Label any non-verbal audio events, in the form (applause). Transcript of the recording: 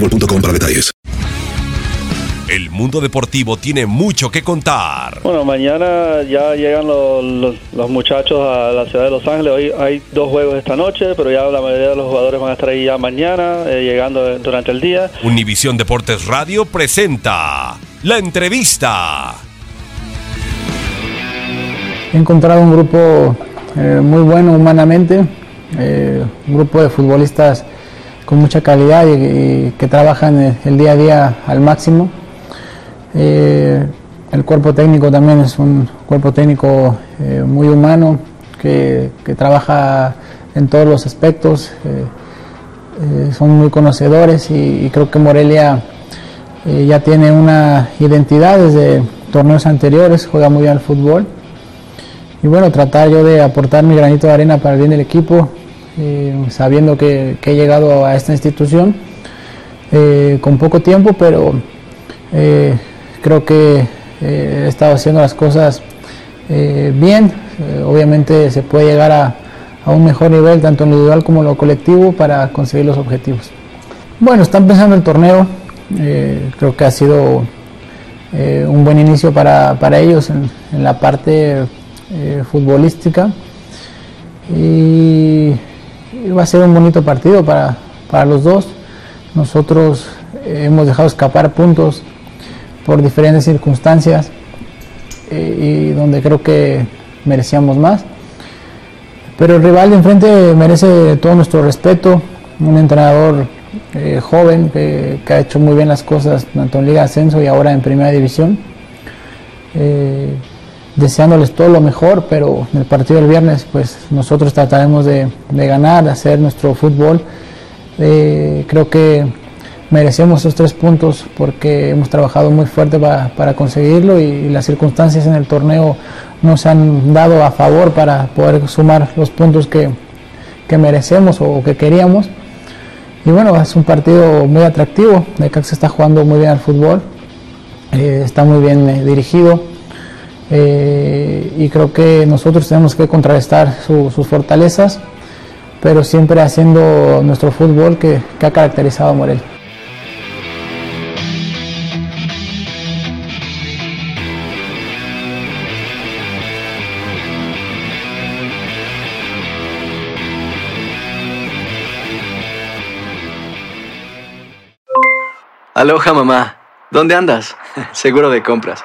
boostmobile.com para detalles. El mundo deportivo tiene mucho que contar. Bueno, mañana ya llegan los, los- los muchachos a la ciudad de Los Ángeles. Hoy hay dos juegos esta noche, pero ya la mayoría de los jugadores van a estar ahí ya mañana, eh, llegando durante el día. Univisión Deportes Radio presenta la entrevista. He encontrado un grupo eh, muy bueno humanamente, eh, un grupo de futbolistas con mucha calidad y, que trabajan el, el día a día al máximo. Eh, el cuerpo técnico también es un cuerpo técnico eh, muy humano que, que trabaja en todos los aspectos. eh, eh, son muy conocedores y, creo que Morelia eh, ya tiene una identidad desde torneos anteriores, juega muy bien al fútbol. Y bueno, tratar yo de aportar mi granito de arena para el bien del equipo, eh, sabiendo que, he llegado a esta institución eh, con poco tiempo, pero eh, creo que he estado haciendo las cosas bien. Obviamente se puede llegar a, un mejor nivel, tanto en lo individual como en lo colectivo, para conseguir los objetivos. Bueno, está empezando el torneo. creo que ha sido un buen inicio para, ellos en, en la parte futbolística. Y va a ser un bonito partido para, para los dos. Nosotros eh, hemos dejado escapar puntos por diferentes circunstancias eh, y donde creo que merecíamos más. Pero el rival de enfrente merece todo nuestro respeto, un entrenador eh, joven que, ha hecho muy bien las cosas tanto en Liga Ascenso y ahora en Primera División. Deseándoles todo lo mejor, pero en el partido del viernes pues nosotros trataremos de, de ganar, de hacer nuestro fútbol. Eh, creo que merecemos esos tres puntos porque hemos trabajado muy fuerte para, para conseguirlo y, las circunstancias en el torneo nos han dado a favor para poder sumar los puntos que, que merecemos o que queríamos. Y bueno, es un partido muy atractivo, Necaxa está jugando muy bien al fútbol, eh, está muy bien eh, dirigido eh, y creo que nosotros tenemos que contrarrestar su- sus fortalezas, pero siempre haciendo nuestro fútbol que, que ha caracterizado a Morelia. Aloha mamá. ¿Dónde andas? (laughs) Seguro de compras.